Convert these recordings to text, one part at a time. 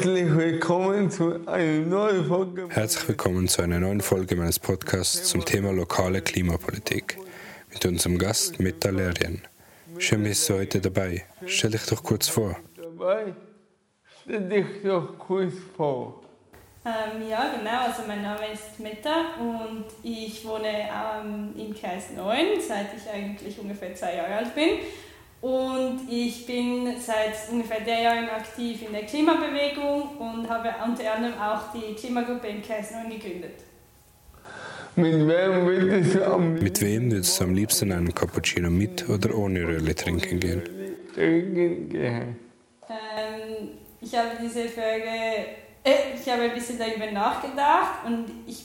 Herzlich willkommen zu einer neuen Folge. Herzlich willkommen zu einer neuen Folge meines Podcasts zum Thema lokale Klimapolitik mit unserem Gast Meta Lerien. Schön bist du heute dabei. Stell dich doch kurz vor. Dabei stell dich doch kurz vor. Ähm, ja, genau. Also mein Name ist Meta und ich wohne ähm, im Kreis 9, seit ich eigentlich ungefähr zwei Jahre alt bin. Und ich bin seit ungefähr drei Jahren aktiv in der Klimabewegung und habe unter anderem auch die Klimagruppe im Kreis 9 gegründet. Mit wem würdest du am Mit wem würdest du am liebsten einen Cappuccino mit oder ohne Röhrle trinken gehen? liebsten gehen? Ähm, ich habe diese Frage, äh, ich habe ein bisschen darüber nachgedacht und ich,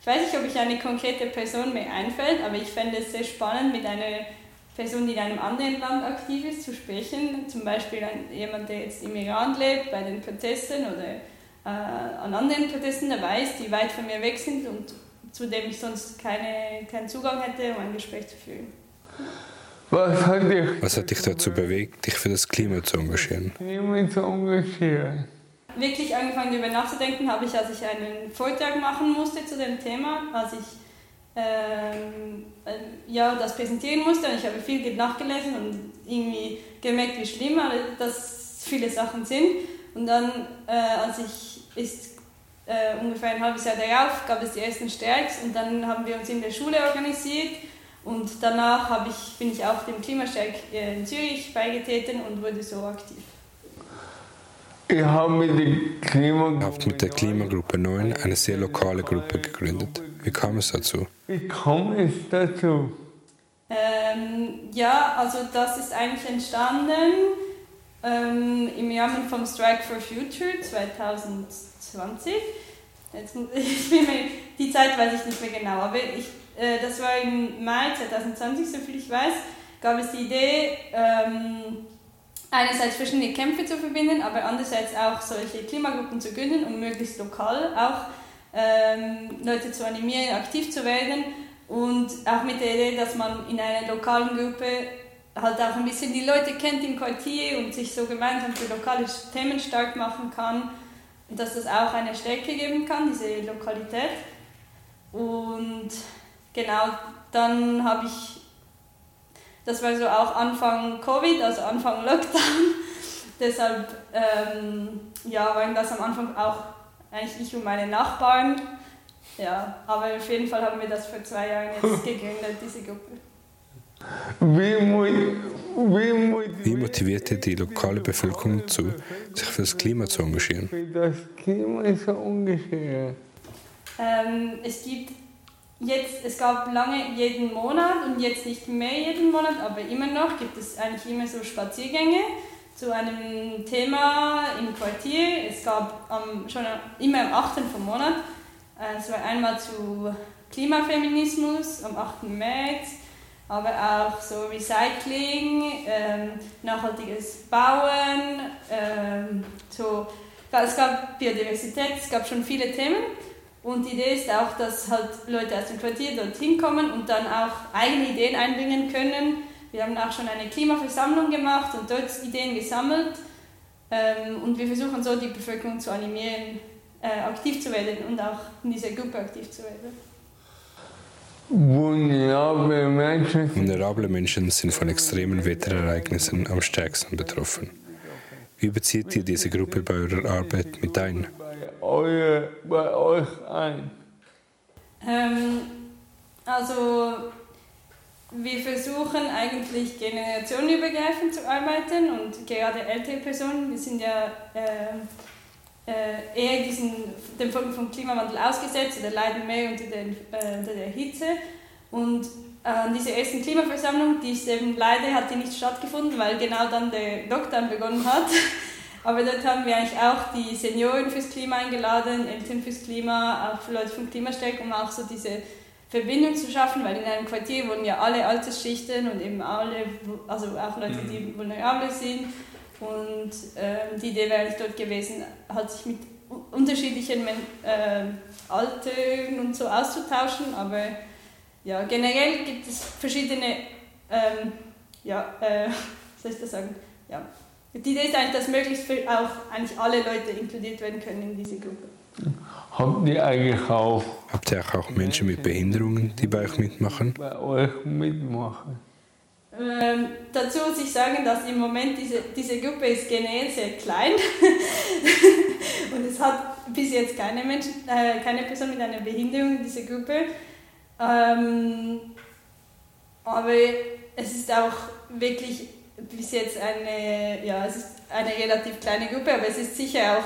ich weiß nicht, ob ich eine konkrete Person mir einfällt, aber ich fände es sehr spannend, mit einer Person, die in einem anderen Land aktiv ist, zu sprechen. Zum Beispiel ein, jemand, der jetzt im Iran lebt, bei den Protesten oder äh, an anderen Protesten dabei ist, die weit von mir weg sind und zu dem ich sonst keine, keinen Zugang hätte, um ein Gespräch zu führen. Was hat dich Was hat dich dazu bewegt, dich für das Klima zu engagieren? Klima zu engagieren? Wirklich angefangen darüber nachzudenken habe ich, als ich einen Vortrag machen musste zu dem Thema, als ich ähm, äh, ja, das präsentieren musste und ich habe viel nachgelesen und irgendwie gemerkt, wie schlimm das viele Sachen sind. Und dann, äh, als ich ist äh, ungefähr ein halbes Jahr darauf, gab es die ersten Streiks und dann haben wir uns in der Schule organisiert und danach ich, bin ich auch dem Klimastreik äh, in Zürich beigetreten und wurde so aktiv. Ich habe mit der Klima Ihr habt mit der Klimagruppe 9 eine sehr lokale Gruppe gegründet. Wie kam es dazu? Wie kommt es dazu? Ähm, ja, also das ist eigentlich entstanden ähm, im Rahmen vom Strike for Future 2020. Jetzt, muss- ich bin mir, die Zeit weiß ich nicht mehr genau, aber ich, äh, das war im Mai 2020, soviel ich weiß, gab es die Idee, ähm, einerseits verschiedene Kämpfe zu verbinden, aber andererseits auch solche Klimagruppen zu gründen, um möglichst lokal auch ähm, Leute zu animieren, aktiv zu werden und auch mit der Idee, dass man in einer lokalen Gruppe halt auch ein bisschen die Leute kennt im Quartier und sich so gemeinsam für lokale Themen stark machen kann und dass das auch eine Stärke geben kann, diese Lokalität. Und genau, dann habe ich, das war so auch Anfang Covid, also Anfang Lockdown, deshalb ähm, ja, waren das am Anfang auch eigentlich ich und meine Nachbarn. Ja, aber auf jeden Fall haben wir das vor zwei Jahren jetzt gegründet, diese Gruppe. Wie, mo- wie, mo- Wie motiviert ihr die lokale Bevölkerung dazu, sich für das Klima zu engagieren? für das Klima zu engagieren? Ähm, es gibt jetzt, es gab lange jeden Monat und jetzt nicht mehr jeden Monat, aber immer noch gibt es eigentlich immer so Spaziergänge zu einem Thema im Quartier. Es gab am, schon immer am 8. vom Monat, äh, es war einmal zu Klimafeminismus am 8. März, aber auch so Recycling, ähm, nachhaltiges Bauen, ähm, so, es gab Biodiversität, es gab schon viele Themen. Und die Idee ist auch, dass halt Leute aus dem Quartier dorthin kommen und dann auch eigene Ideen einbringen können. Wir haben auch schon eine Klimaversammlung gemacht und dort Ideen gesammelt. Ähm, und wir versuchen so die Bevölkerung zu animieren, äh, aktiv zu werden und auch in dieser Gruppe aktiv zu werden. Vulnerable Menschen sind Vulnerable Menschen sind von extremen Wetterereignissen am stärksten betroffen. Wie bezieht ihr diese Gruppe bei eurer Arbeit mit ein? Bei, euer, bei euch ein. Ähm, also wir versuchen eigentlich generationenübergreifend zu arbeiten und gerade ältere Personen, wir sind ja äh, äh, eher diesen, dem Folgen vom Klimawandel ausgesetzt oder leiden mehr unter, den, äh, unter der Hitze. Und äh, an dieser ersten Klimaversammlung, die ist eben leider hat die nicht stattgefunden, weil genau dann der Lockdown begonnen hat. Aber dort haben wir eigentlich auch die Senioren fürs Klima eingeladen, Eltern fürs Klima, auch Leute vom Klimastreik, um auch so diese Verbindung zu schaffen, weil in einem Quartier wohnen ja alle Altersschichten und eben alle, also auch Leute, die vulnerabel sind. Und ähm, die Idee wäre eigentlich dort gewesen, halt sich mit unterschiedlichen äh, Altern und so auszutauschen. Aber ja, generell gibt es verschiedene, ähm, ja, äh, soll ich das sagen? Ja, Die Idee ist eigentlich, dass möglichst viel auch eigentlich alle Leute inkludiert werden können in diese Gruppe. Habt ihr eigentlich auch Habt ihr auch Menschen mit Behinderungen, die bei euch mitmachen? bei euch mitmachen? Ähm, dazu muss ich sagen, dass im Moment diese, diese Gruppe ist generell sehr klein und es hat bis jetzt keine, Menschen, äh, keine Person mit einer Behinderung in dieser Gruppe. Ähm, aber es ist auch wirklich bis jetzt eine, ja, es ist eine relativ kleine Gruppe, aber es ist sicher auch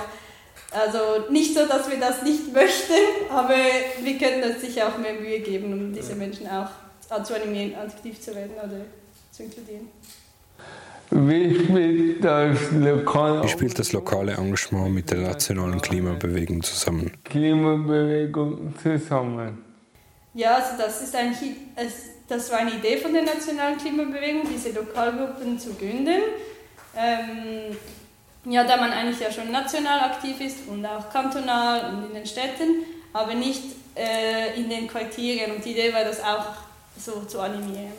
also nicht so, dass wir das nicht möchten, aber wir können uns sicher auch mehr Mühe geben, um diese Menschen auch zu animieren, aktiv zu werden oder zu inkludieren. Wie spielt das lokale Wie spielt das lokale Engagement mit der nationalen Klimabewegung zusammen? Klimabewegung zusammen? Ja, also das ist eigentlich, es- das war eine Idee von der nationalen Klimabewegung, diese Lokalgruppen zu gründen. Ähm, ja, da man eigentlich ja schon national aktiv ist und auch kantonal und in den Städten, aber nicht äh, in den Quartieren. Und die Idee war, das auch so zu animieren.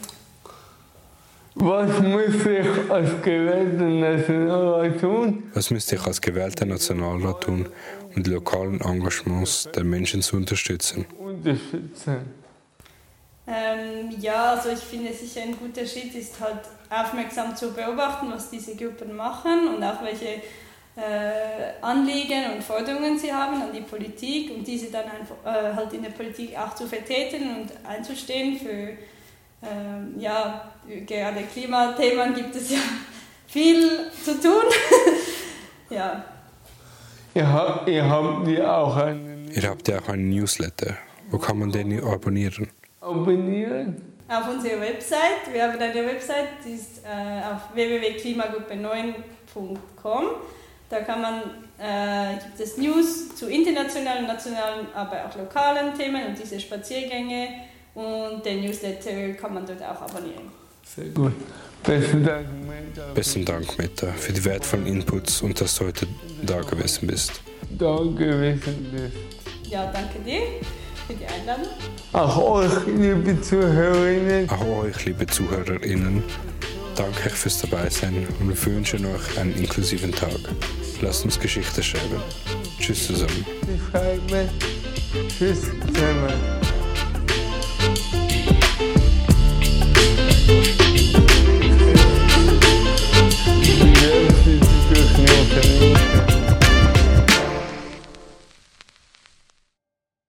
Was muss ich als gewählter Nationalrat tun? Was müsst ihr als gewählter Nationalrat tun, um die lokalen Engagements der Menschen zu unterstützen? Unterstützen. Ähm, ja, also ich finde sicher ein guter Schritt ist halt aufmerksam zu beobachten, was diese Gruppen machen und auch welche äh, Anliegen und Forderungen sie haben an die Politik und diese dann einfach, äh, halt in der Politik auch zu vertreten und einzustehen für ähm, ja, gerade Klimathemen gibt es ja viel zu tun. ja. Ihr habt, ihr habt ja auch einen Ihr habt ja auch einen Newsletter. Wo kann man den abonnieren? abonnieren. auf unserer Website. Wir haben eine Website, die ist äh, auf www.klimagruppe9.com. Da kann man, äh, gibt es News zu internationalen, nationalen, aber auch lokalen Themen und diese Spaziergänge. Und den Newsletter kann man dort auch abonnieren. Sehr gut. Besten Dank, Meta. Besten Dank, Meta, für die wertvollen Inputs und dass du heute da gewesen bist. Da gewesen bist. Ja, danke dir für die Einladung. Auch euch, liebe Zuhörerinnen, Auch euch, liebe ZuhörerInnen, danke euch fürs Dabeisein und wir wünschen euch einen inklusiven Tag. Lasst uns Geschichte schreiben. Tschüss zusammen. schreiben. Tschüss zusammen.